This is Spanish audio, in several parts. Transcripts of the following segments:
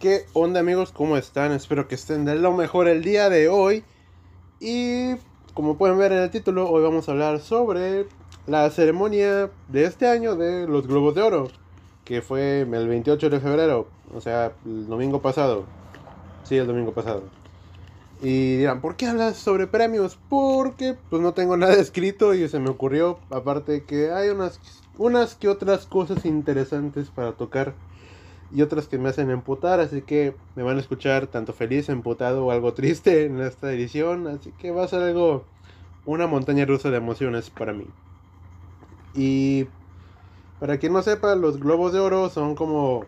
¿Qué onda amigos? ¿Cómo están? Espero que estén de lo mejor el día de hoy. Y como pueden ver en el título, hoy vamos a hablar sobre la ceremonia de este año de los Globos de Oro, que fue el 28 de febrero, o sea, el domingo pasado. Sí, el domingo pasado. Y dirán, ¿por qué hablas sobre premios? Porque pues no tengo nada escrito y se me ocurrió, aparte que hay unas, unas que otras cosas interesantes para tocar y otras que me hacen emputar, así que me van a escuchar tanto feliz, emputado o algo triste en esta edición, así que va a ser algo, una montaña rusa de emociones para mí. Y para quien no sepa, los Globos de Oro son como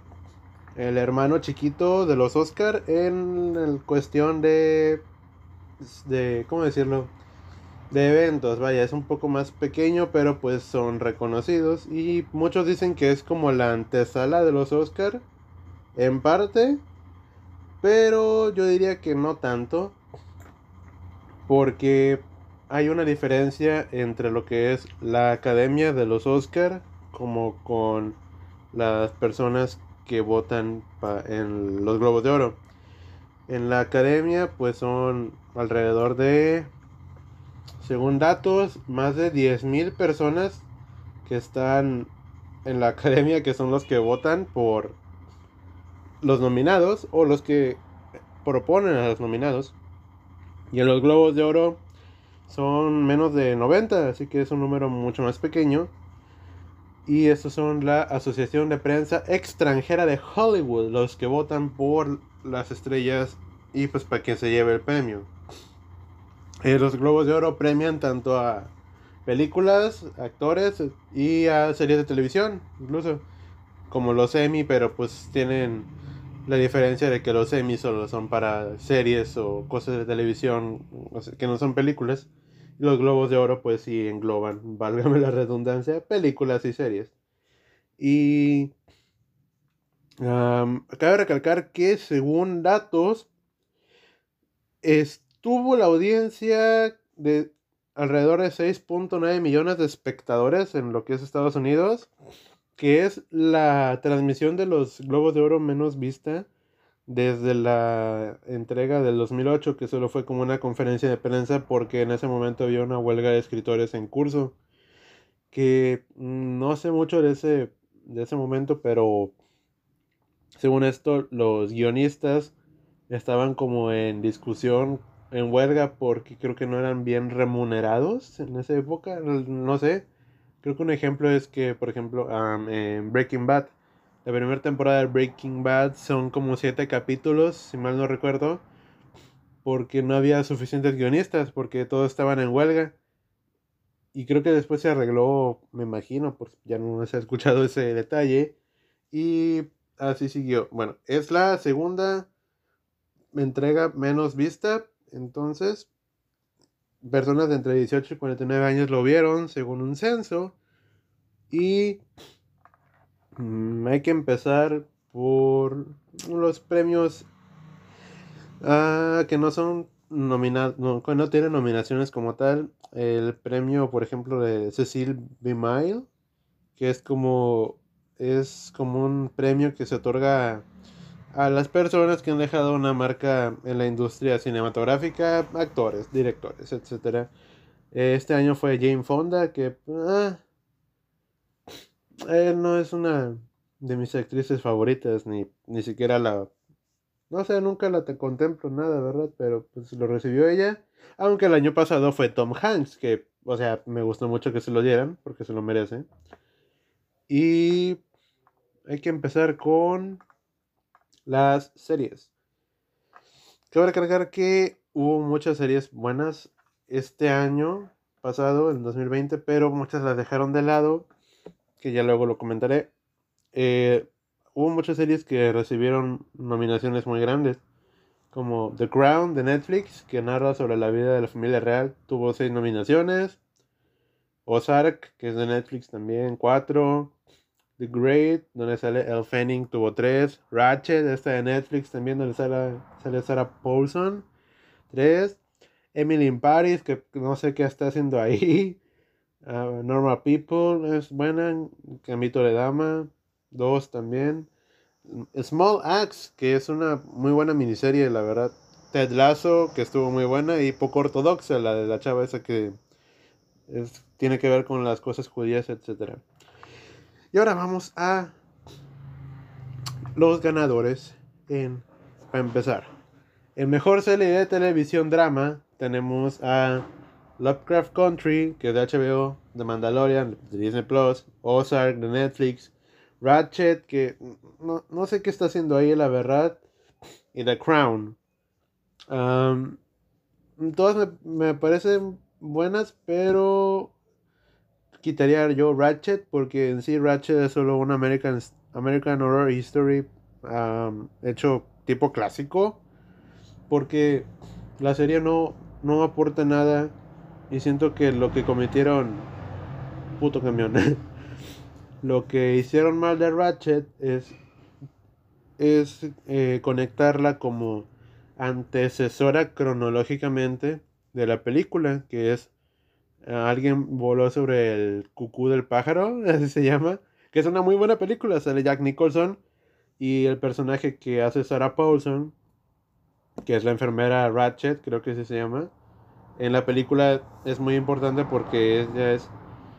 el hermano chiquito de los Oscar en cuestión de, de, ¿cómo decirlo? De eventos, vaya, es un poco más pequeño, pero pues son reconocidos y muchos dicen que es como la antesala de los Oscar en parte, pero yo diría que no tanto, porque hay una diferencia entre lo que es la academia de los Oscar como con las personas que votan en los Globos de Oro. En la academia pues son alrededor de, según datos, más de 10.000 personas que están en la academia que son los que votan por los nominados o los que proponen a los nominados. Y en los Globos de Oro son menos de 90, así que es un número mucho más pequeño. Y estos son la Asociación de Prensa Extranjera de Hollywood, los que votan por las estrellas y pues para que se lleve el premio. Eh, los Globos de Oro premian tanto a películas, actores y a series de televisión, incluso como los Emmy, pero pues tienen la diferencia de que los Emmy solo son para series o cosas de televisión que no son películas. Los globos de oro pues sí engloban, válgame la redundancia, películas y series. Y cabe recalcar que según datos estuvo la audiencia de alrededor de 6.9 millones de espectadores en lo que es Estados Unidos que es la transmisión de los Globos de Oro menos vista desde la entrega del 2008, que solo fue como una conferencia de prensa porque en ese momento había una huelga de escritores en curso. Que no sé mucho de ese, de ese momento, pero según esto, los guionistas estaban como en discusión, en huelga, porque creo que no eran bien remunerados en esa época, no sé. Creo que un ejemplo es que, por ejemplo, en Breaking Bad, la primera temporada de Breaking Bad son como siete capítulos, si mal no recuerdo, porque no había suficientes guionistas, porque todos estaban en huelga. Y creo que después se arregló, me imagino, porque ya no se ha escuchado ese detalle. Y así siguió. Bueno, es la segunda entrega menos vista, entonces personas de entre 18 y 49 años lo vieron según un censo. Y hay que empezar por los premios ah, que no son nominados, no, no tienen nominaciones como tal. El premio, por ejemplo, de Cecil B. Mile, que es como es como un premio que se otorga a las personas que han dejado una marca en la industria cinematográfica, actores, directores, etc. Este año fue Jane Fonda, que ah, eh, no es una de mis actrices favoritas, ni, ni siquiera la... No sé, nunca la te contemplo nada, ¿verdad? Pero pues lo recibió ella. Aunque el año pasado fue Tom Hanks, que, o sea, me gustó mucho que se lo dieran, porque se lo merece. Y hay que empezar con las series. Cabe recalcar que hubo muchas series buenas este año pasado, en 2020, pero muchas las dejaron de lado, que ya luego lo comentaré. Eh, hubo muchas series que recibieron nominaciones muy grandes, como The Crown de Netflix, que narra sobre la vida de la familia real, tuvo seis nominaciones. Ozark, que es de Netflix también, cuatro. The Great, donde sale El Fanning, tuvo tres. Ratchet, esta de Netflix también, donde sale, sale Sarah Paulson, tres. Emily in Paris, que no sé qué está haciendo ahí. Ah, Normal People es buena. Camito de Dama. Dos también. Small Axe, que es una muy buena miniserie, la verdad. Ted Lasso, que estuvo muy buena. Y poco ortodoxa, la de la chava esa que tiene que ver con las cosas judías, etc. Y ahora vamos a los ganadores en, para empezar. En mejor serie de televisión drama tenemos a Lovecraft Country, que es de HBO, The Mandalorian, de Disney Plus, Ozark, de Netflix, Ratchet, que no, sé qué está haciendo ahí, la verdad, y The Crown. todas me, me, parecen buenas, pero quitaría yo Ratchet, porque en sí Ratchet es solo un American, American Horror History hecho tipo clásico, porque la serie no, no aporta nada y siento que lo que cometieron, puto camión, lo que hicieron mal de Ratchet es, es eh, conectarla como antecesora cronológicamente de la película, que es eh, alguien voló sobre el cucú del pájaro, así se llama, que es una muy buena película, sale Jack Nicholson y el personaje que hace Sarah Paulson, que es la enfermera Ratchet, creo que así se llama, en la película es muy importante porque ella es...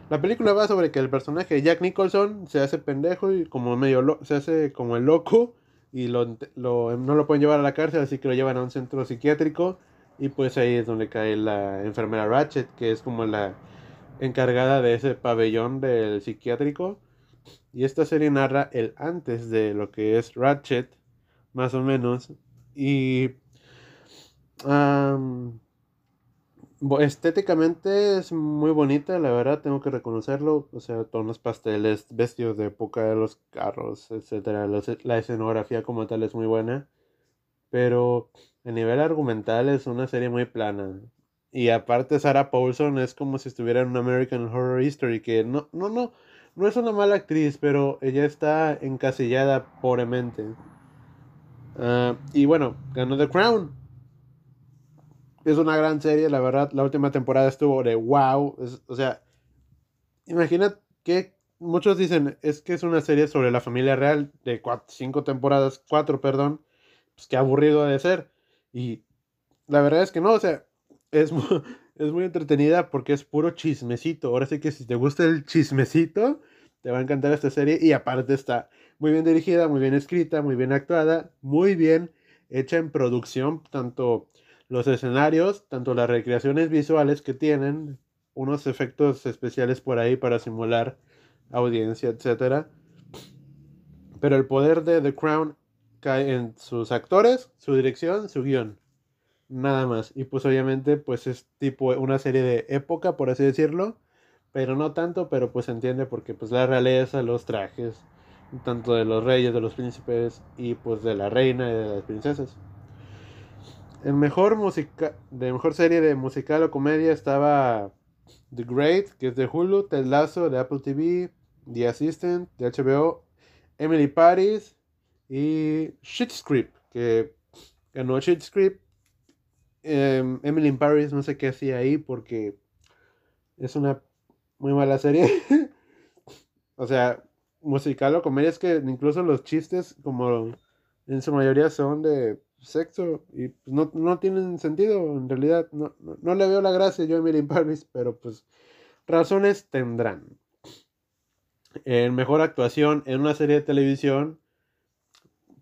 La película va sobre que el personaje Jack Nicholson se hace pendejo y como medio se hace como el loco y lo, no lo pueden llevar a la cárcel, así que lo llevan a un centro psiquiátrico y pues ahí es donde cae la enfermera Ratchet, que es como la encargada de ese pabellón del psiquiátrico. Y esta serie narra el antes de lo que es Ratchet, más o menos. Y estéticamente es muy bonita, la verdad, tengo que reconocerlo. O sea, tonos pasteles, vestidos de época de los carros, etcétera. La escenografía como tal es muy buena. Pero a nivel argumental es una serie muy plana. Y aparte Sarah Paulson es como si estuviera en un American Horror History, que no, no, no, no es una mala actriz, pero ella está encasillada pobremente. Ah, y bueno, ganó The Crown es una gran serie, la verdad. La última temporada estuvo de wow. o sea, imagina que muchos dicen es que es una serie sobre la familia real de cuatro, cinco temporadas, cuatro, perdón. Pues qué aburrido de ser. Y la verdad es que no, o sea, es muy, es muy entretenida porque es puro chismecito. Ahora sí que si te gusta el chismecito, te va a encantar esta serie. Y aparte está muy bien dirigida, muy bien escrita, muy bien actuada, muy bien hecha en producción, tanto los escenarios, tanto las recreaciones visuales que tienen, unos efectos especiales por ahí para simular audiencia, etc. Pero el poder de The Crown cae en sus actores, su dirección, su guion. Nada más. Y pues obviamente pues es tipo una serie de época, por así decirlo. Pero no tanto, pero pues se entiende porque pues la realeza, los trajes, tanto de los reyes, de los príncipes y pues de la reina y de las princesas. En mejor música, de mejor serie de musical o comedia estaba The Great, que es de Hulu, Ted Lasso de Apple TV, The Assistant de HBO, Emily Paris y Shit Script, que ganó Shit Script. Em, Emily Paris no sé qué hacía ahí porque es una muy mala serie. o sea, musical o comedia es que incluso los chistes, como en su mayoría son de sexo y pues, no, no, tienen sentido en realidad no, no, le veo la gracia yo a Emily pero pues razones tendrán. En mejor actuación en una serie de televisión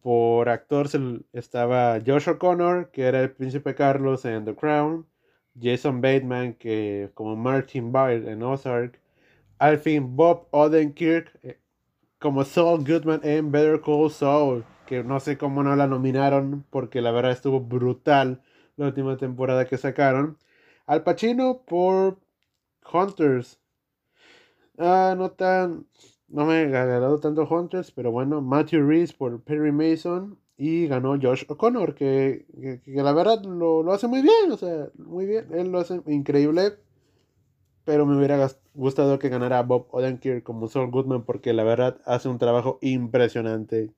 por actor estaba Josh O'Connor que era el príncipe Carlos en The Crown Jason Bateman que como Martin Byrd en Ozark al fin Bob Odenkirk eh, como Saul Goodman en Better Call Saul que no sé cómo no la nominaron, porque la verdad estuvo brutal la última temporada que sacaron. Al Pacino por Hunters. Ah, no tan. No me ha agradado tanto Hunters, pero bueno. Matthew Reese por Perry Mason. Y ganó Josh O'Connor, que, que, la verdad lo, lo, hace muy bien. O sea, muy bien. Él lo hace increíble. Pero me hubiera gustado que ganara Bob Odenkirk como Saul Goodman, porque la verdad hace un trabajo impresionante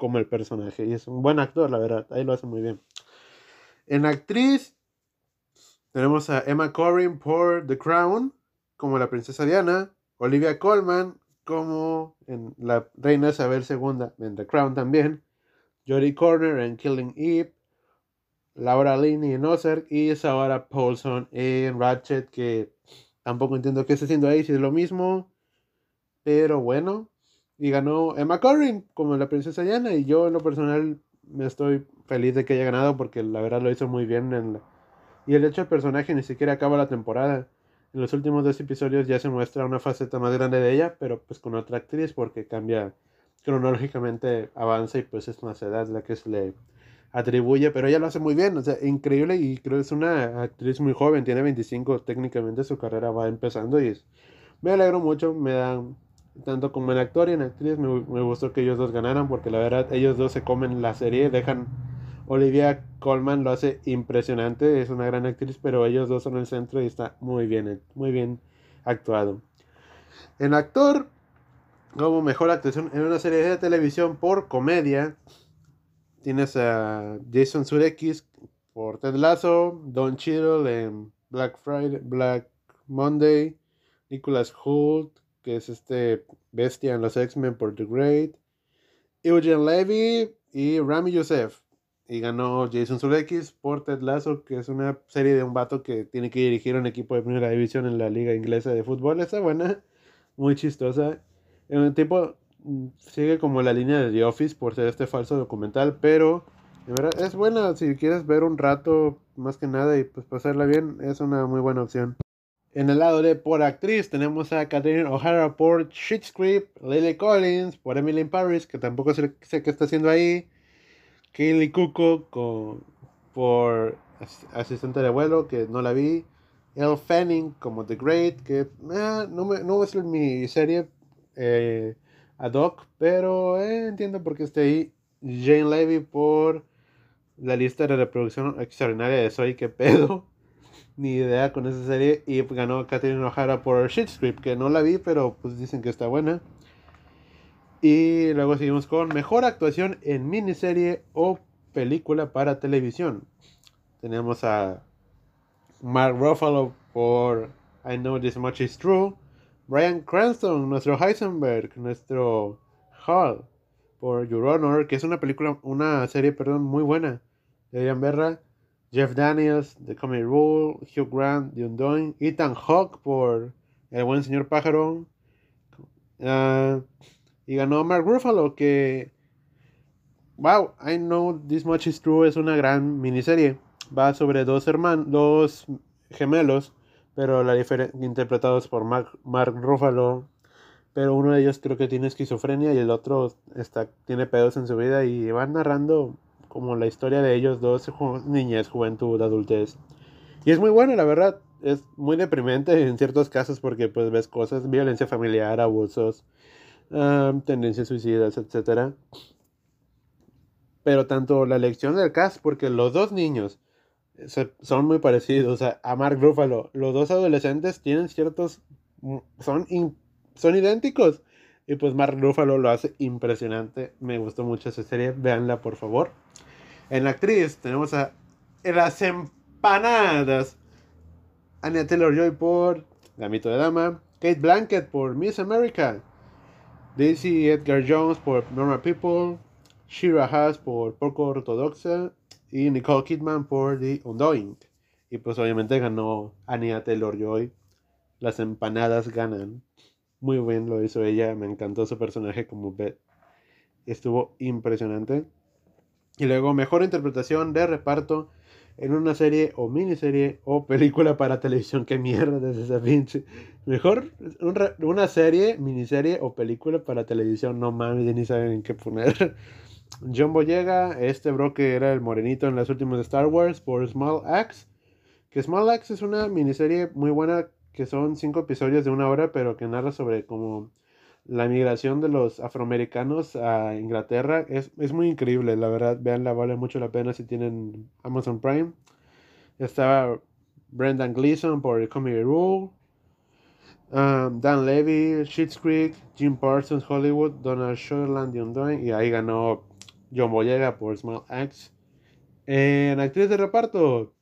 como el personaje. Y es un buen actor, la verdad. Ahí lo hace muy bien. En actriz tenemos a Emma Corrin por The Crown como la princesa Diana, Olivia Colman como en la reina Isabel II en The Crown también, Jodie Corner en Killing Eve, Laura Linney en Ozark y Sarah Paulson en Ratchet, que tampoco entiendo qué está haciendo ahí, si es lo mismo, pero bueno. Y ganó Emma Corrin como la princesa Diana y yo en lo personal me estoy feliz de que haya ganado porque la verdad lo hizo muy bien. En Y el hecho del personaje ni siquiera acaba la temporada. En los últimos dos episodios ya se muestra una faceta más grande de ella, pero pues con otra actriz porque cambia cronológicamente, avanza y pues es más edad la que se le atribuye, pero ella lo hace muy bien, o sea, increíble y creo que es una actriz muy joven, tiene 25, técnicamente su carrera va empezando y me alegro mucho, me da, tanto como en actor y en actriz, me, me, gustó que ellos dos ganaran porque la verdad ellos dos se comen la serie, dejan, Olivia Colman lo hace impresionante, es una gran actriz, pero ellos dos son el centro y está muy bien, muy bien actuado. En actor, como mejor actuación en una serie de televisión por comedia, Tienes a Jason Sudeikis por Ted Lasso, Don Cheadle en Black Friday, Black Monday, Nicholas Hoult, que es este bestia en los X-Men por The Great, Eugene Levy y Rami Youssef. Y ganó Jason Sudeikis por Ted Lasso, que es una serie de un vato que tiene que dirigir un equipo de primera división en la liga inglesa de fútbol. Está buena, muy chistosa. Un tipo sigue como la línea de The Office por ser este falso documental, pero es buena si quieres ver un rato más que nada y pues pasarla bien, es una muy buena opción. En el lado de por actriz tenemos a Catherine O'Hara por Shit Script, Lily Collins por Emily in Paris, que tampoco sé, qué está haciendo ahí, Kaylee Cuoco con, por asistente de vuelo, que no la vi, Elle Fanning como The Great, que eh, no, me, no es mi serie eh, ad hoc, pero eh, entiendo por qué está ahí. Jane Levy por la lista de reproducción extraordinaria de Soy, que pedo. Ni idea con esa serie. Y ganó Catherine O'Hara por Shit Script, que no la vi, pero pues dicen que está buena. Y luego seguimos con mejor actuación en miniserie o película para televisión. Tenemos a Mark Ruffalo por I Know This Much Is True. Brian Cranston, nuestro Heisenberg, nuestro Hall, por Your Honor, que es una película, una serie, perdón, muy buena. Deberían verla. Jeff Daniels, The Comedy Rule, Hugh Grant, The Undoing, Ethan Hawke por El Buen Señor Pájaro. Ah, y ganó Mark Ruffalo, que. Wow, I Know This Much Is True es una gran miniserie. Va sobre dos hermanos, dos gemelos pero la interpretados por Mark, Mark Ruffalo, pero uno de ellos creo que tiene esquizofrenia y el otro está, tiene pedos en su vida y van narrando como la historia de ellos dos, niñez, juventud, adultez. Y es muy bueno, la verdad, es muy deprimente en ciertos casos porque pues ves cosas, violencia familiar, abusos, tendencias suicidas, etc. Pero tanto la elección del cast, porque los dos niños, son muy parecidos a Mark Ruffalo. Los dos adolescentes tienen ciertos. Mm, son, son idénticos. Y pues Mark Ruffalo lo hace impresionante. Me gustó mucho esa serie. Véanla, por favor. En la actriz tenemos a las empanadas. Anya Taylor Joy por Gamito de Dama. Kate Blanket por Miss America. Daisy Edgar Jones por Normal People. Shira Haas por Poco Ortodoxa y Nicole Kidman por The Undoing. Y pues obviamente ganó Anya Taylor Joy. Las empanadas ganan. Muy bien lo hizo ella. Me encantó su personaje como Beth. Estuvo impresionante. Y luego, mejor interpretación de reparto en una serie o miniserie o película para televisión. Qué mierda es esa pinche. Mejor una serie, miniserie o película para televisión. No mames, ni saben qué poner. John Boyega, este bro que era el morenito en las últimas de Star Wars, por Small Axe. Que Small Axe es una miniserie muy buena, que son cinco episodios de una hora, pero que narra sobre como la migración de los afroamericanos a Inglaterra. Es, muy increíble, la verdad, veanla, vale mucho la pena si tienen Amazon Prime. Estaba Brendan Gleeson por Comedy Rule. Um, Dan Levy, Schitt's Creek, Jim Parsons, Hollywood, Donald Sutherland, y ahí ganó John Boyega por Small Axe. En actriz de reparto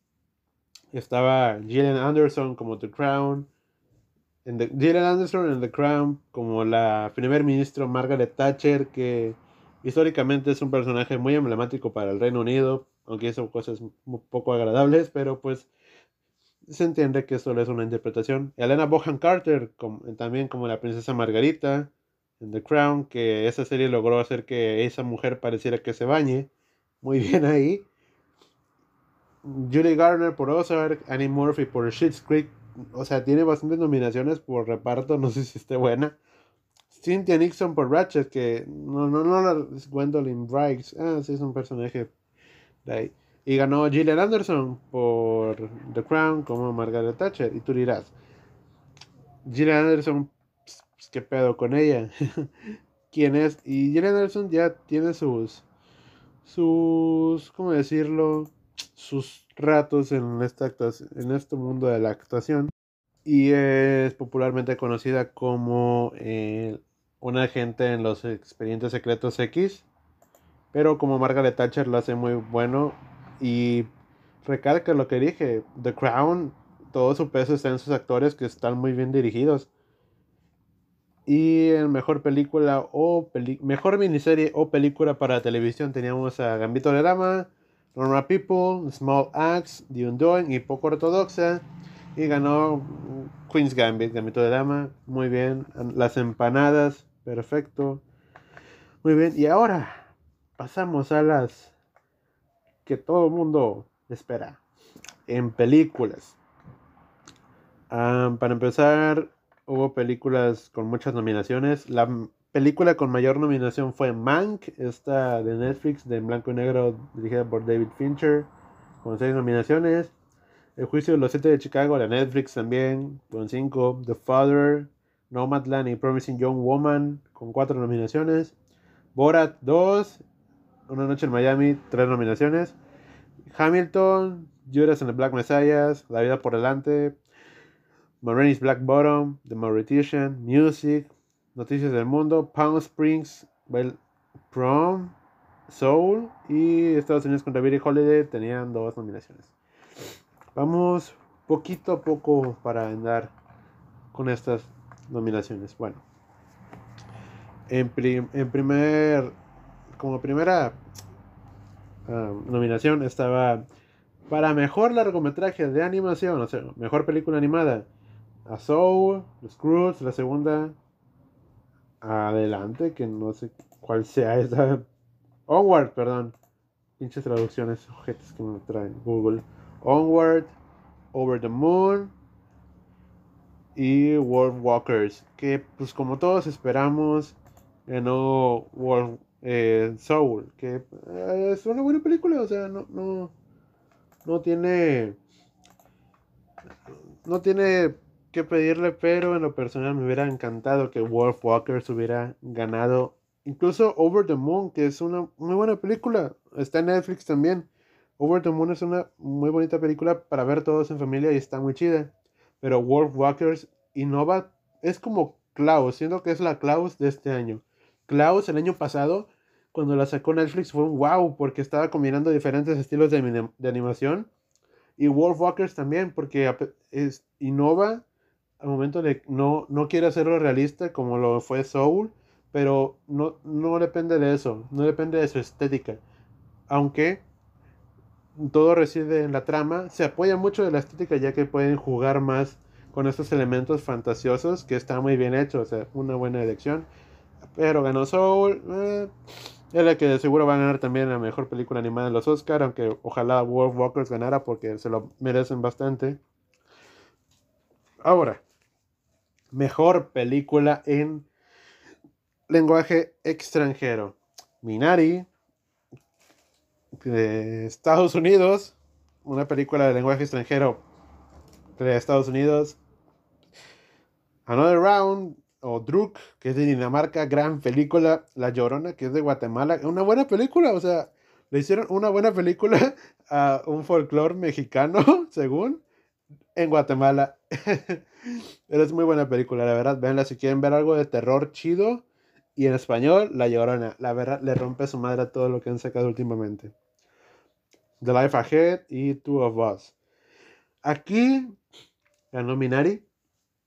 estaba Gillian Anderson como The Crown, en The, Gillian Anderson en The Crown como la primer ministro Margaret Thatcher, que históricamente es un personaje muy emblemático para el Reino Unido, aunque hizo cosas poco agradables, pero pues se entiende que solo es una interpretación. Elena Bohan Carter, también como la princesa Margarita en The Crown, que esa serie logró hacer que esa mujer pareciera que se bañe. Muy bien ahí. Julie Garner por Ozark, Annie Murphy por Schitt's Creek. O sea, tiene bastantes nominaciones por reparto, no sé si esté buena. Cynthia Nixon por Ratchet, que no, no, no la es Gwendolyn Briggs. Ah, sí, es un personaje de ahí. Y ganó Gillian Anderson por The Crown como Margaret Thatcher. Y tú dirás, Gillian Anderson, pues, ¿qué pedo con ella? ¿Quién es? Y Gillian Anderson ya tiene sus, sus, ¿cómo decirlo? Sus ratos en, esta en este mundo de la actuación. Y es popularmente conocida como eh, una agente en los expedientes secretos X. Pero como Margaret Thatcher lo hace muy bueno y recalca lo que dije, The Crown, todo su peso está en sus actores que están muy bien dirigidos. Y en mejor película o mejor miniserie o película para televisión teníamos a Gambito de Dama, Normal People, Small Axe, The Undoing y Poco Ortodoxa. Y ganó Queen's Gambit, Gambito de Dama. Muy bien. Las empanadas, perfecto. Muy bien. Y ahora pasamos a las que todo el mundo espera en películas. para empezar, hubo películas con muchas nominaciones. La película con mayor nominación fue Mank, esta de Netflix, de blanco y negro, dirigida por David Fincher, con seis nominaciones. El juicio de los siete de Chicago, de Netflix también, con cinco. The Father, Nomadland y Promising Young Woman, con cuatro nominaciones. Borat 2, una noche en Miami, tres nominaciones. Hamilton, Judas and the Black Messiah, La vida por delante, Marini's Black Bottom, The Mauritian, Music, Noticias del Mundo, Palm Springs, Prom, Soul y Estados Unidos contra Billie Holiday tenían dos nominaciones. Vamos poquito a poco para andar con estas nominaciones. Bueno, en, primer como primera ah, nominación estaba para mejor largometraje de animación, o sea, mejor película animada. A Soul, Scrooge, la segunda. Adelante, que no sé cuál sea esa. Onward, perdón. Pinches traducciones, objetos que me traen Google. Onward, Over the Moon y World Walkers. Que, pues, como todos esperamos, ganó World eh, Soul, que eh, es una buena película, o sea, no, no, no tiene, no tiene que pedirle, pero en lo personal me hubiera encantado que Wolf Walkers hubiera ganado, incluso Over the Moon, que es una muy buena película, está en Netflix también. Over the Moon es una muy bonita película para ver todos en familia y está muy chida. Pero Wolf Walkers innova, es como Klaus, siendo que es la Klaus de este año. Klaus el año pasado, cuando la sacó Netflix, fue un wow, porque estaba combinando diferentes estilos de, animación. Y Wolf Walkers también, porque es, innova al momento de no, no quiere hacerlo realista como lo fue Soul, pero no, no depende de eso, no depende de su estética. Aunque todo reside en la trama, se apoya mucho de la estética ya que pueden jugar más con estos elementos fantasiosos que está muy bien hecho, o sea, una buena elección. Pero ganó Soul. Eh, es la que seguro va a ganar también la mejor película animada en los Oscar, aunque ojalá Wolf Walkers ganara porque se lo merecen bastante. Ahora, mejor película en lenguaje extranjero. Minari, de Estados Unidos, una película de lenguaje extranjero de Estados Unidos. Another Round, o Druk, que es de Dinamarca, gran película. La Llorona, que es de Guatemala, una buena película, o sea, le hicieron una buena película a un folclore mexicano, según, en Guatemala. Pero es muy buena película, la verdad. Véanla si quieren ver algo de terror chido. Y en español, La Llorona. La verdad, le rompe su madre a todo lo que han sacado últimamente. The Life Ahead y Two of Us. Aquí ganó Minari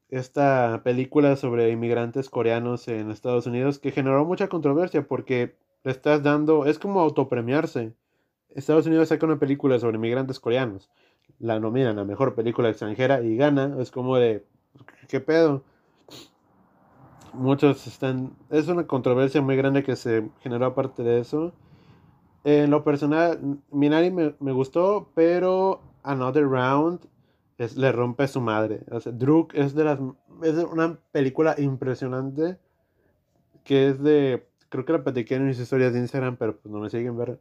esta película sobre inmigrantes coreanos en Estados Unidos que generó mucha controversia porque le estás dando, es como autopremiarse. Estados Unidos saca una película sobre inmigrantes coreanos, la nominan a mejor película extranjera y gana, es como de, ¿qué pedo? Muchos están, es una controversia muy grande que se generó aparte de eso. En lo personal, Minari me, me gustó, pero Another Round es, le rompe su madre. O Druk es de las, es una película impresionante que es de creo que la platiqué en mis historias de Instagram, pero pues no me siguen ver.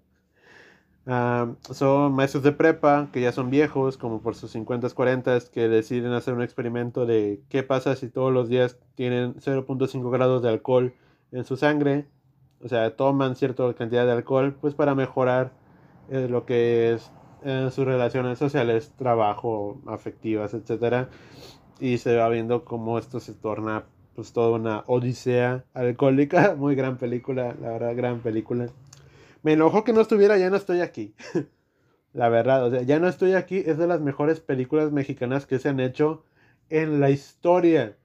Ah, son maestros de prepa que ya son viejos, como por sus 50, 40, que deciden hacer un experimento de qué pasa si todos los días tienen 0.5 grados de alcohol en su sangre. O sea, toman cierta cantidad de alcohol, pues para mejorar eh, lo que es eh, sus relaciones sociales, trabajo, afectivas, etc. Y se va viendo cómo esto se torna pues toda una odisea alcohólica. Muy gran película, la verdad, gran película. Me enojó que no estuviera, ya no estoy aquí. la verdad, o sea, ya no estoy aquí. Es de las mejores películas mexicanas que se han hecho en la historia.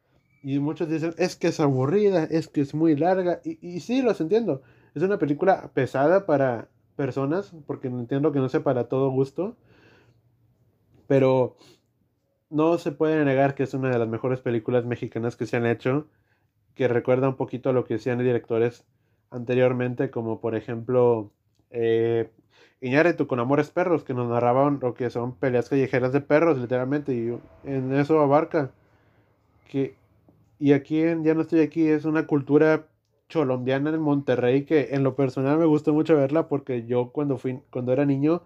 Y muchos dicen, es que es aburrida, es que es muy larga. Y, y sí, los entiendo. Es una película pesada para personas, porque entiendo que no sea para todo gusto. Pero no se puede negar que es una de las mejores películas mexicanas que se han hecho, que recuerda un poquito a lo que hacían directores anteriormente, como por ejemplo eh, Iñárritu con Amores Perros, que nos narraban lo que son peleas callejeras de perros, literalmente, y en eso abarca. Que, y aquí Ya no estoy aquí es una cultura colombiana en Monterrey que en lo personal me gustó mucho verla porque yo cuando fui cuando era niño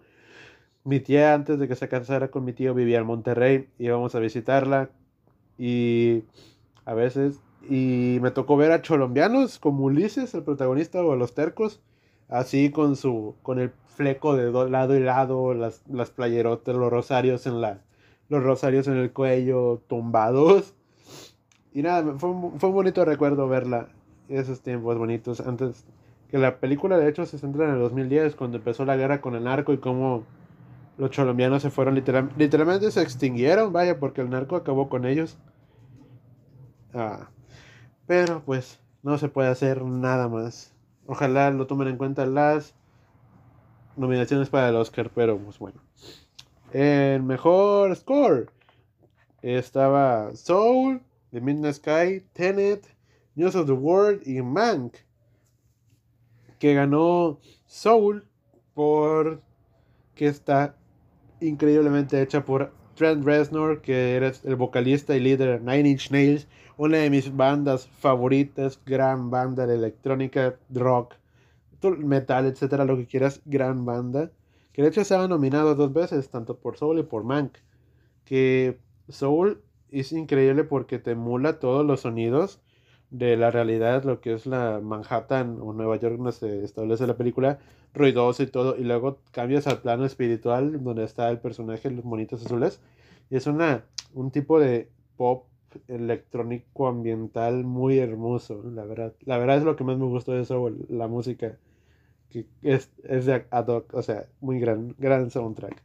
mi tía antes de que se casara con mi tío vivía en Monterrey, íbamos a visitarla y a veces y me tocó ver a cholombianos como Ulises, el protagonista o a los tercos, así con su con el fleco de lado y lado, las, las playerotas, los rosarios en la los rosarios en el cuello tumbados. Y nada, fue, fue un bonito recuerdo verla esos tiempos bonitos antes que la película de hecho se centra en el 2010 cuando empezó la guerra con el narco y cómo los colombianos se fueron literal, literalmente se extinguieron, vaya, porque el narco acabó con ellos. Ah, pero pues no se puede hacer nada más. Ojalá lo tomen en cuenta las nominaciones para el Oscar, pero pues bueno. El mejor score estaba Soul, The Midnight Sky, Tenet, News of the World y Mank. Que ganó Soul por que está increíblemente hecha por Trent Reznor, que eres el vocalista y líder de Nine Inch Nails, una de mis bandas favoritas, gran banda de electrónica, rock, metal, etcétera, lo que quieras, gran banda. Que de hecho ha nominado dos veces, tanto por Soul y por Mank. Que Soul es increíble porque te emula todos los sonidos de la realidad, lo que es la Manhattan o Nueva York donde se establece la película, ruidoso y todo, y luego cambias al plano espiritual donde está el personaje, los monitos azules, y es una, un tipo de pop electrónico ambiental muy hermoso, la verdad. La verdad es lo que más me gustó de eso, la música, que es, es de ad hoc, o sea, muy gran, gran soundtrack.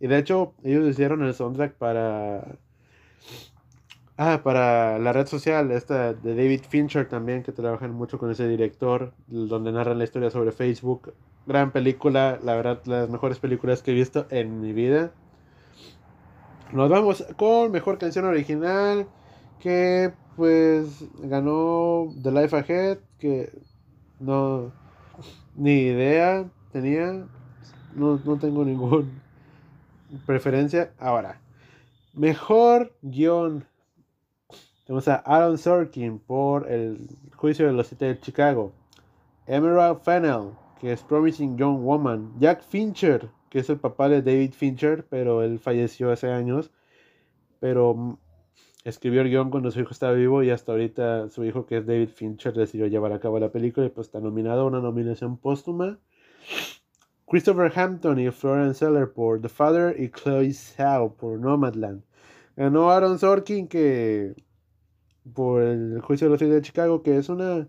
Y de hecho, ellos hicieron el soundtrack para Ah, para la red social, esta de David Fincher también, que trabajan mucho con ese director, donde narran la historia sobre Facebook. Gran película, la verdad, las mejores películas que he visto en mi vida. Nos vamos con mejor canción original, que pues ganó The Life Ahead, que no, ni idea tenía, no, no tengo ninguna preferencia. Ahora, mejor guion tenemos a Aaron Sorkin por el juicio de los siete de Chicago. Emerald Fennell, que es Promising Young Woman. Jack Fincher, que es el papá de David Fincher, pero él falleció hace años. Pero mm, escribió el guion cuando su hijo estaba vivo y hasta ahorita su hijo, que es David Fincher, decidió llevar a cabo la película y pues está nominado a una nominación póstuma. Christopher Hampton y Florence Seller por The Father y Chloe Zhao por Nomadland. Ganó Aaron Sorkin que por el juicio de los siete de Chicago, que es una,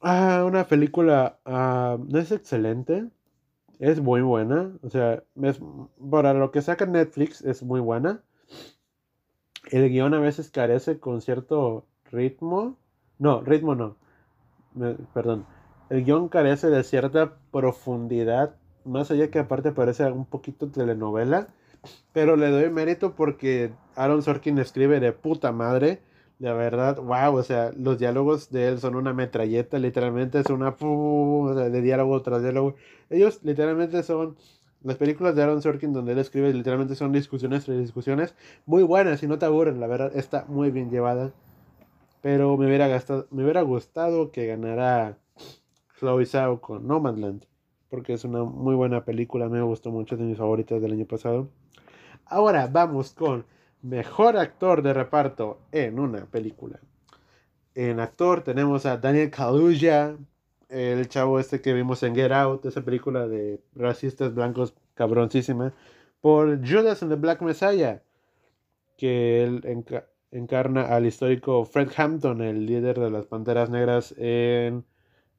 ah, una película, ah, no es excelente, es muy buena, o sea, es, para lo que saca Netflix es muy buena. el guion a veces carece con cierto ritmo. No, ritmo no. perdón. El guion carece de cierta profundidad. Más allá que aparte parece un poquito telenovela. Pero le doy mérito porque Aaron Sorkin escribe de puta madre. La verdad, wow, o sea, los diálogos de él son una metralleta, literalmente es una de diálogo tras diálogo. Ellos literalmente son las películas de Aaron Sorkin donde él escribe literalmente son discusiones tras discusiones muy buenas y no te aburren, la verdad está muy bien llevada. Pero me hubiera, gastado, me hubiera gustado que ganara Chloe Zhao con Nomadland, porque es una muy buena película, me gustó mucho, de mis favoritas del año pasado. Ahora vamos con mejor actor de reparto en una película. En actor tenemos a Daniel Kaluuya el chavo este que vimos en Get Out, esa película de racistas blancos cabroncísima, por Judas and the Black Messiah, que él encarna al histórico Fred Hampton, el líder de las Panteras Negras en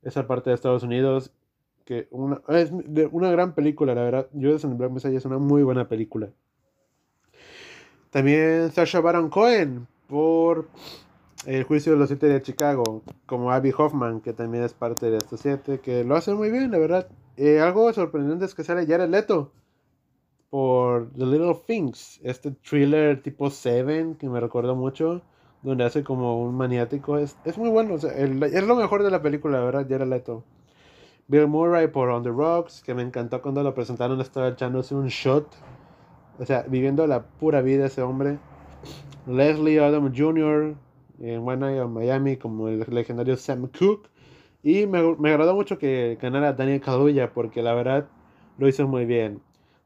esa parte de Estados Unidos, que una, es una gran película, la verdad. Judas and the Black Messiah es una muy buena película. También Sasha Baron Cohen por el juicio de los siete de Chicago, como Abby Hoffman, que también es parte de estos siete, que lo hace muy bien, la verdad. Eh, algo sorprendente es que sale Jared Leto por The Little Things, este thriller tipo Seven que me recuerda mucho, donde hace como un maniático. Es, es muy bueno, es lo mejor de la película, la verdad, Jared Leto. Bill Murray por On the Rocks, que me encantó cuando lo presentaron, estaba echándose un shot. O sea, viviendo la pura vida ese hombre. Leslie Adam Jr., en One Miami como el legendario Sam Cooke. Y me, me agradó mucho que ganara Daniel Kaluuya porque la verdad lo hizo muy bien.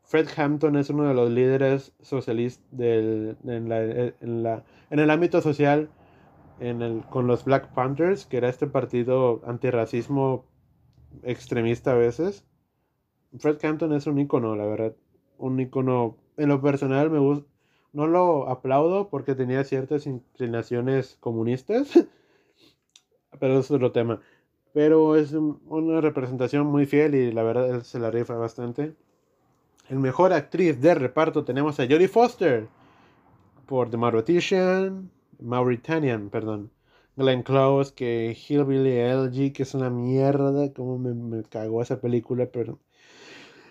Fred Hampton es uno de los líderes socialistas del, en, la, en, la, en, el ámbito social en el, con los Black Panthers, que era este partido antirracismo extremista a veces. Fred Hampton es un icono, la verdad. Un icono, en lo personal me gusta no lo aplaudo porque tenía ciertas inclinaciones comunistas, pero es otro tema. Pero es una representación muy fiel y la verdad se la rifa bastante. El mejor actriz de reparto tenemos a Jodie Foster por The Mauritanian, Mauritanian, perdón. Glenn Close, que Hillbilly LG, que es una mierda, como me, me cagó esa película, pero...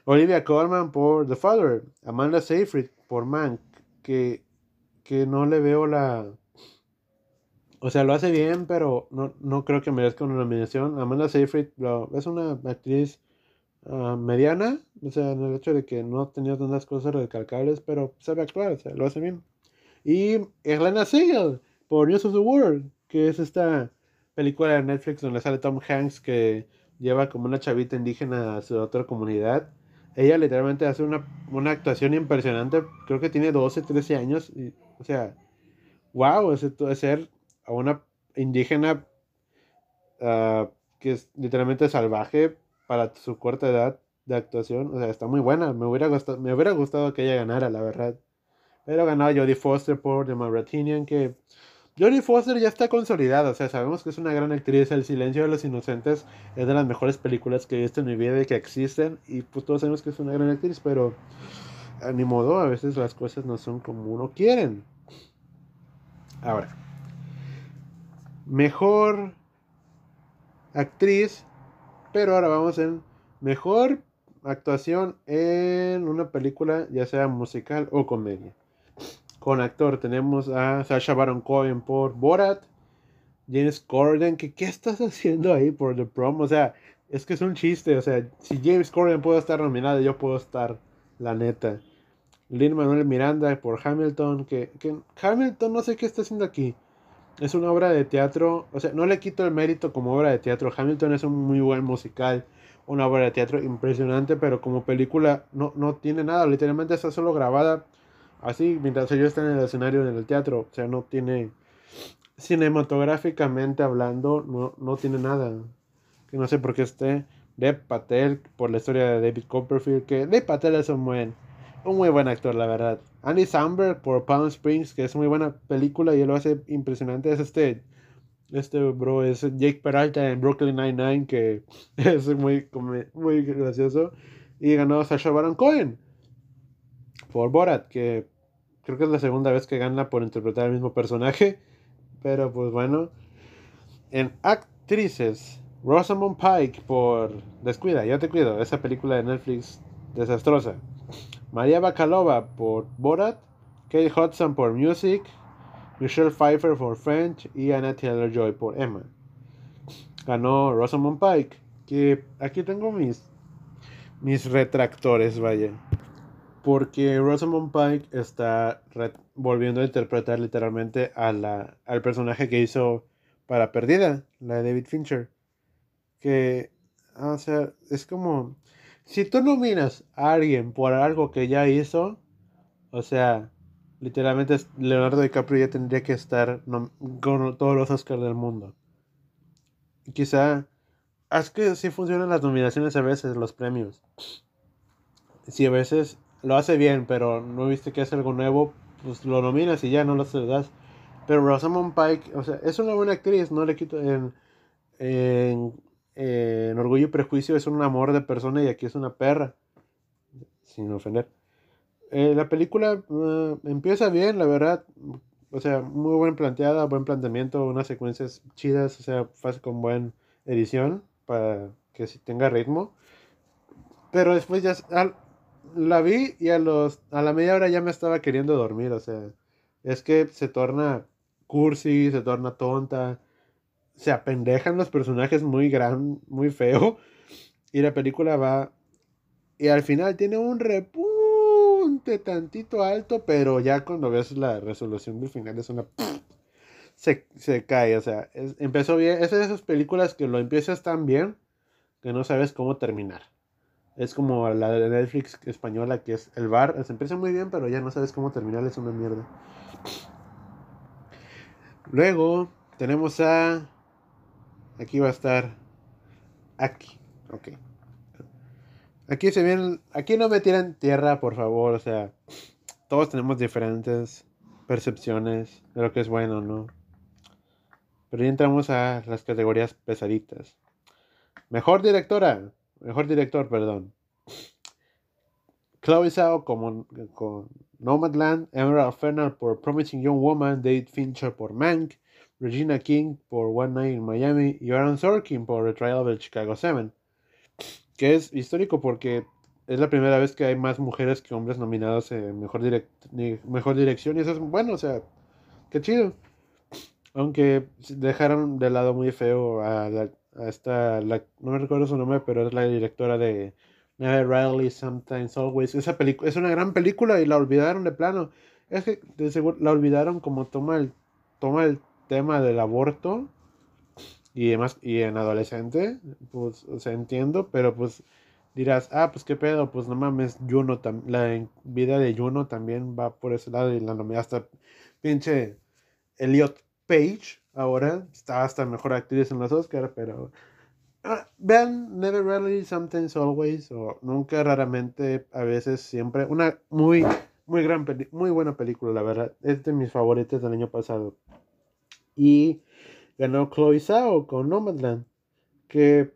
Olivia Colman por The Father, Amanda Seyfried por Mank, que, no le veo la... O sea, lo hace bien, pero no, no creo que merezca una nominación. Amanda Seyfried es una actriz ah, mediana, o sea, en el hecho de que no tenido tantas cosas recalcables, pero sabe actuar, o sea, lo hace bien. Y Elena Siegel, por News of the World, que es esta película de Netflix donde sale Tom Hanks que lleva como una chavita indígena a su otra comunidad ella literalmente hace una, una actuación impresionante. Creo que tiene 12, 13 años. Y, o sea, wow, es de ser a una indígena uh, que es literalmente salvaje para su corta edad de actuación. O sea, está muy buena. Me hubiera gustado, me hubiera gustado que ella ganara, la verdad. Pero ganó Jodie Foster por The Mauritanian, que Jodie Foster ya está consolidada, o sea, sabemos que es una gran actriz. El silencio de los inocentes es de las mejores películas que he visto en mi vida y que existen. Y pues todos sabemos que es una gran actriz, pero a ni modo, a veces las cosas no son como uno quieren. Ahora, mejor actriz, pero ahora vamos en mejor actuación en una película, ya sea musical o comedia con actor. Tenemos a Sasha Baron Cohen por Borat. James Corden, que qué estás haciendo ahí por The Prom? O sea, es que es un chiste. O sea, si James Corden puede estar nominado, yo puedo estar, la neta. Lin Manuel Miranda por Hamilton, que, que Hamilton no sé qué está haciendo aquí. Es una obra de teatro, o sea, no le quito el mérito como obra de teatro. Hamilton es un muy buen musical, una obra de teatro impresionante, pero como película no, no tiene nada. Literalmente está solo grabada así mientras ellos están en el escenario en el teatro. O sea, no tiene, cinematográficamente hablando, no, no tiene nada. Que no sé por qué esté. Dev Patel, por la historia de David Copperfield, que Dev Patel es un buen, un muy buen actor, la verdad. Andy Samberg por Palm Springs, que es muy buena película y él lo hace impresionante. Es este, este bro, es Jake Peralta en Brooklyn Nine-Nine, que es muy, muy gracioso. Y ganó Sasha Baron Cohen por Borat, que creo que es la segunda vez que gana por interpretar el mismo personaje. Pero pues bueno. En actrices, Rosamund Pike por Descuida, yo te cuido, esa película de Netflix desastrosa. María Bacalova por Borat. Kate Hudson por Music. Michelle Pfeiffer por French. Y Anna Taylor Joy por Emma. Ganó Rosamund Pike. Que aquí tengo mis, mis retractores, vaya porque Rosamund Pike está volviendo a interpretar literalmente a la, al personaje que hizo para Perdida, la de David Fincher. Que, ah, o sea, es como, si tú nominas a alguien por algo que ya hizo, o sea, literalmente Leonardo DiCaprio ya tendría que estar con todos los Oscars del mundo. quizá, es que sí funcionan las nominaciones a veces, los premios. Si a veces lo hace bien, pero no viste que es algo nuevo, pues lo nominas y ya no lo das. Pero Rosamund Pike, o sea, es una buena actriz, no le quito en, en, Orgullo y Prejuicio es un amor de persona y aquí es una perra, sin ofender. Eh, la película eh, empieza bien, la verdad, o sea, muy buen planteada, buen planteamiento, unas secuencias chidas, o sea, fácil con buena edición para que tenga ritmo. Pero después ya la vi y a los a la media hora ya me estaba queriendo dormir, o sea, es que se torna cursi, se torna tonta, se apendejan los personajes muy gran, muy feo y la película va y al final tiene un repunte tantito alto, pero ya cuando ves la resolución del final es una se, se cae, o sea, empezó bien, es de esas películas que lo empiezas tan bien que no sabes cómo terminar. Es como la de Netflix española que es El Bar. Se empieza muy bien, pero ya no sabes cómo terminar, es una mierda. Luego tenemos a... Aquí va a estar... Aquí. Ok. Aquí se viene... Aquí no me tiran tierra, por favor. O sea, todos tenemos diferentes percepciones de lo que es bueno, ¿no? Pero ya entramos a las categorías pesaditas. Mejor directora. Mejor director, perdón. Chloe Zhao como, con Nomadland, Emerald Fennell por Promising Young Woman, David Fincher por Mank, Regina King por One Night in Miami y Aaron Sorkin por The Trial of the Chicago Seven. Que es histórico porque es la primera vez que hay más mujeres que hombres nominados en mejor, mejor dirección y eso es bueno, o sea, qué chido. Aunque dejaron de lado muy feo a la esta, la, no me recuerdo su nombre, pero es la directora de Never Riley, Sometimes Always. Esa película es una gran película y la olvidaron de plano. Es que de la olvidaron como toma el, toma el tema del aborto y demás, y en adolescente, pues, o sea, entiendo, pero pues dirás, ah, pues qué pedo, pues no mames, Juno, la vida de Juno también va por ese lado y la nomé hasta pinche Elliot Page ahora. Está hasta mejor actriz en los Oscars, pero ah, vean Never Really, Sometimes Always, o Nunca, Raramente, a veces, siempre. Una muy, muy gran, muy buena película, la verdad. Es de mis favoritos del año pasado. Y ganó Chloe Zhao con Nomadland, que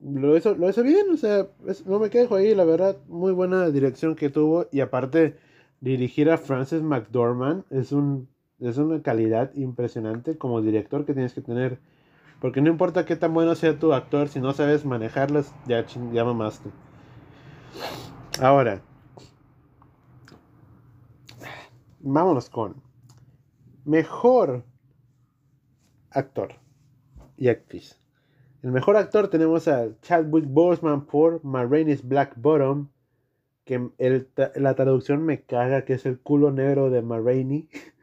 lo hizo, lo hizo bien, o sea, no me quejo ahí, la verdad, muy buena dirección que tuvo. Y aparte, dirigir a Frances McDormand es un es una calidad impresionante como director que tienes que tener. Porque no importa qué tan bueno sea tu actor, si no sabes manejarlas, ya, ya mamaste. Ahora, vámonos con mejor actor y actriz. El mejor actor tenemos a Chadwick Boseman por Marraine's Black Bottom, que el, la traducción me caga, que es el culo negro de Marraine.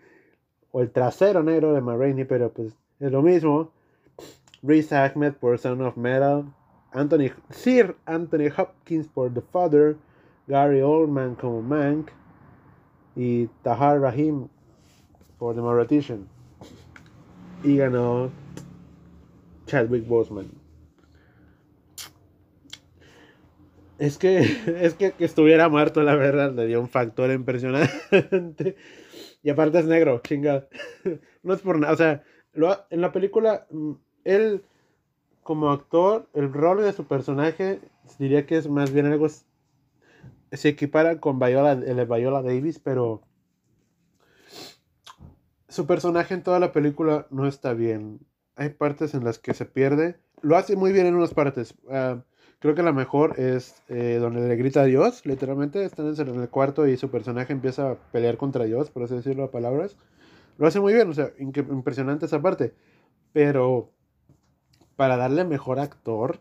o el trasero negro de Marraine, pero pues es lo mismo. Reese Ahmed por Son of Metal, Anthony, Sir Anthony Hopkins por The Father, Gary Oldman como Mank y Tahar Rahim por The Maratician. Y ganó Chadwick Boseman. Es que, es que que estuviera muerto, la verdad, le dio un factor impresionante. Y aparte es negro, chingada. no es por nada. O sea, en la película, mm, él, como actor, el rol de su personaje, diría que es más bien algo. Se equipara con Viola, el Viola Davis, pero su personaje en toda la película no está bien. Hay partes en las que se pierde. Lo hace muy bien en unas partes. Ah, creo que la mejor es eh, donde le grita a Dios, literalmente. Están en el cuarto y su personaje empieza a pelear contra Dios, por así decirlo a palabras. Lo hace muy bien, o sea, impresionante esa parte. Pero para darle mejor actor,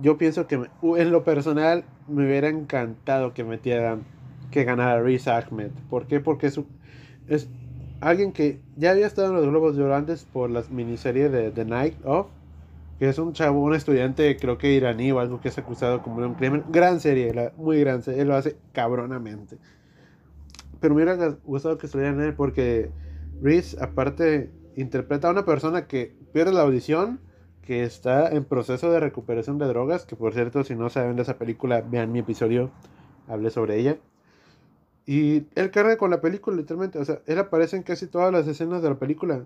yo pienso que en lo personal me hubiera encantado que metieran, que ganara Reese Ahmed. ¿Por qué? Porque es, es alguien que ya había estado en los Globos de Oro antes por la miniserie de The Night Of, que es un chavo, un estudiante, creo que iraní o algo que es acusado como de un crimen. Gran serie, muy gran serie, él lo hace cabronamente. Pero me hubiera gustado que estuvieran él porque Reese, aparte, interpreta a una persona que pierde la audición, que está en proceso de recuperación de drogas, que por cierto, si no saben de esa película, vean mi episodio, hablé sobre ella. Y él carga con la película, literalmente. O sea, él aparece en casi todas las escenas de la película.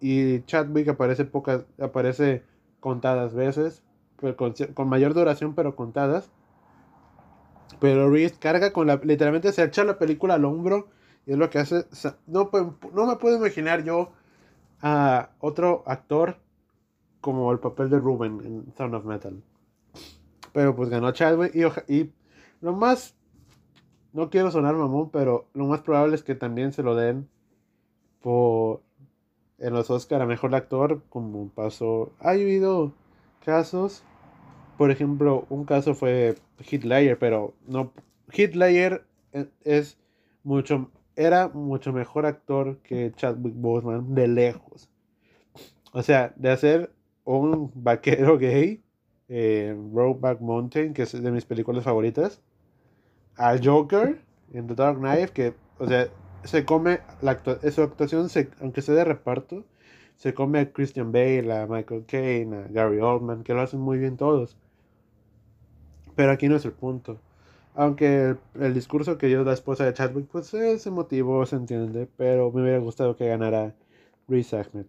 Y Chadwick aparece pocas, aparece contadas veces. Con, mayor duración, pero contadas. Pero Reese carga con la. Literalmente se echa la película al hombro. Y es lo que hace. No, no me puedo imaginar yo a otro actor como el papel de Ruben en Sound of Metal. Pero pues ganó Chadwick. Y, y lo más no quiero sonar mamón, pero lo más probable es que también se lo den por en los Oscar a mejor actor, como pasó. Ha habido casos, por ejemplo, un caso fue Hitler, pero no. Hitler es mucho, era mucho mejor actor que Chadwick Boseman de lejos. O sea, de hacer un vaquero gay, eh, Roadback Mountain, que es de mis películas favoritas al Joker en The Dark Knight, que, o sea, se come, la su actuación, se, aunque sea de reparto, se come a Christian Bale, a Michael Caine, a Gary Oldman, que lo hacen muy bien todos. Pero aquí no es el punto. Aunque el, discurso que dio la esposa de Chadwick, pues es emotivo, se entiende, pero me hubiera gustado que ganara Reese Ahmed.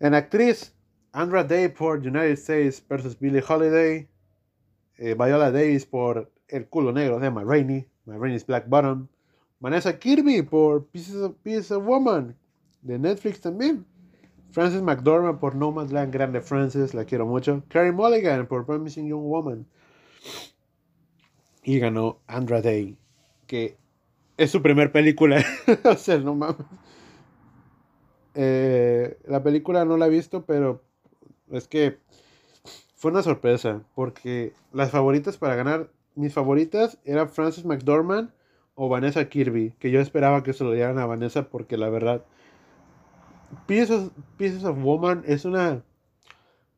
En actriz, Andra Day por United States versus Billie Holiday, eh, Viola Davis por el culo negro de Ma Rainey, Ma Rainey's Black Bottom. Vanessa Kirby por Pieces of, Pieces of Woman de Netflix también. Frances McDormand por Nomadland, grande Frances, la quiero mucho. Carrie Mulligan por Promising Young Woman. Y ganó Andra Day, que es su primer película. o sea, no mames. Eh, la película no la he visto, pero es que fue una sorpresa, porque las favoritas para ganar mis favoritas eran Frances McDormand o Vanessa Kirby, que yo esperaba que se lo dieran a Vanessa porque la verdad, Pieces, of Woman es una,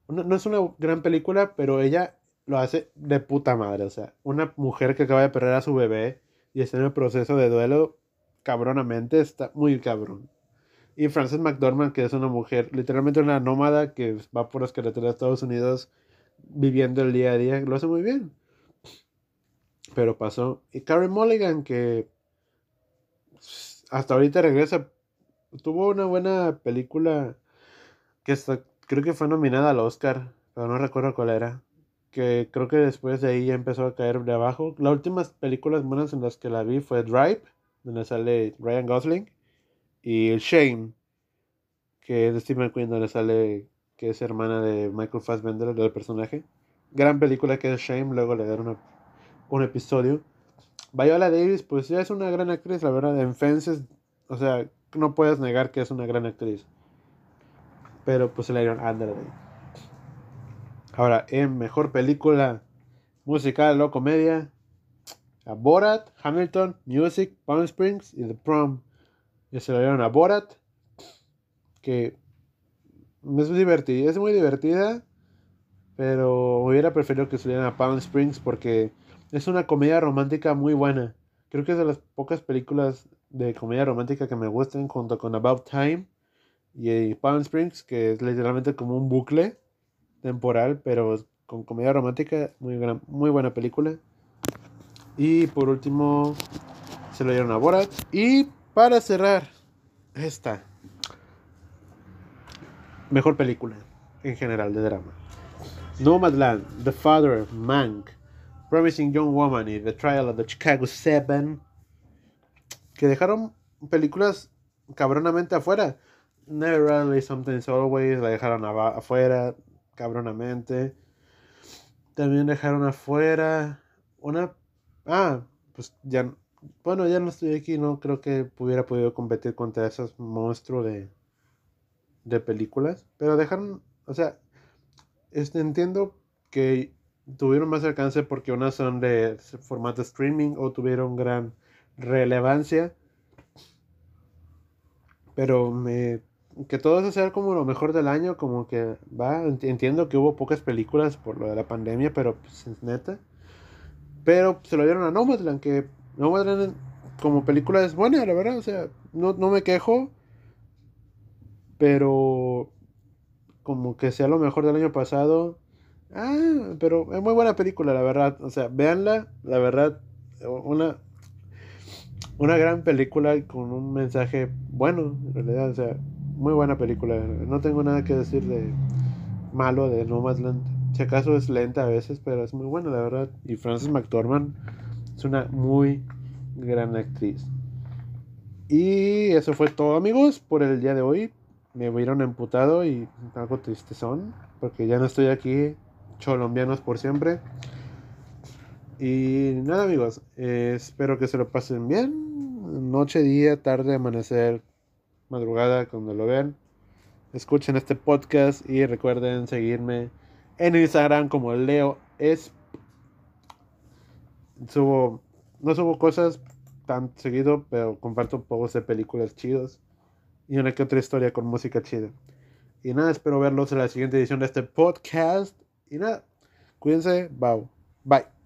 no es una gran película, pero ella lo hace de puta madre, o sea, una mujer que acaba de perder a su bebé y está en el proceso de duelo cabronamente, está muy cabrón. Y Frances McDormand, que es una mujer, literalmente una nómada que va por las carreteras de Estados Unidos viviendo el día a día, lo hace muy bien. Pero pasó. Y Carrie Mulligan, que hasta ahorita regresa, tuvo una buena película que creo que fue nominada al Oscar, pero no recuerdo cuál era. Que creo que después de ahí ya empezó a caer de abajo. Las últimas películas buenas en las que la vi fue Drive, donde sale Ryan Gosling, y Shane, que es de Steve McQueen, donde sale que es hermana de Michael Fassbender, del personaje. Gran película que es Shame, luego le dieron una un episodio. Viola Davis, pues ya es una gran actriz, la verdad, en Fences, o sea, no puedes negar que es una gran actriz. Pero pues se le dieron Day. Ahora, en mejor película musical o comedia, a Borat, Hamilton, Music, Palm Springs y The Prom. Y se le dieron a Borat, que es divertida, es muy divertida, pero hubiera preferido que se le dieran a Palm Springs porque es una comedia romántica muy buena. Creo que es de las pocas películas de comedia romántica que me gustan junto con About Time y Palm Springs, que es literalmente como un bucle temporal, pero con comedia romántica, muy, muy buena película. Y por último, se lo dieron a Borat. Y para cerrar, esta. Mejor película en general de drama. Nomadland, The Father, Mank, Promising Young Woman y The Trial of the Chicago Seven, que dejaron películas cabronamente afuera. Never Rarely, Sometimes Always, la dejaron afuera, cabronamente. También dejaron afuera una... Ah, pues ya... Bueno, ya no estoy aquí, no creo que hubiera podido competir contra esos monstruos de, de películas. Pero dejaron, o sea, este, entiendo que tuvieron más alcance porque unas son de formato streaming o tuvieron gran relevancia. Pero me, que todo eso sea como lo mejor del año, como que va, entiendo que hubo pocas películas por lo de la pandemia, pero pues neta. Pero se lo dieron a Nomadland, que Nomadland como película es buena, la verdad, o sea, no, no me quejo, pero como que sea lo mejor del año pasado. Ah, pero es muy buena película, la verdad. O sea, véanla, la verdad, una, una gran película con un mensaje bueno, en realidad, o sea, muy buena película. No tengo nada que decir de malo de Nomadland. Si acaso es lenta a veces, pero es muy buena, la verdad. Y Frances McDormand es una muy gran actriz. Y eso fue todo, amigos, por el día de hoy me vieron emputado y algo tristezón, porque ya no estoy aquí, cholombianos por siempre. Y nada amigos, eh, espero que se lo pasen bien, noche, día, tarde, amanecer, madrugada, cuando lo vean. Escuchen este podcast y recuerden seguirme en Instagram como Leo es subo no subo cosas tan seguido pero comparto posts de películas chidos y una que otra historia con música chida. Y nada, espero verlos en la siguiente edición de este podcast. Y nada, cuídense, bye. Bye.